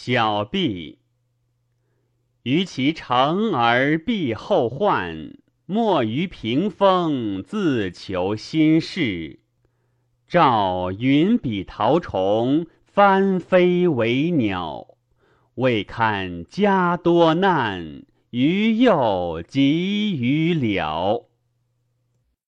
小毕，于其成而必后患，莫于屏风自求心事。照云笔桃虫，翻飞为鸟。未看家多难，于又急于了。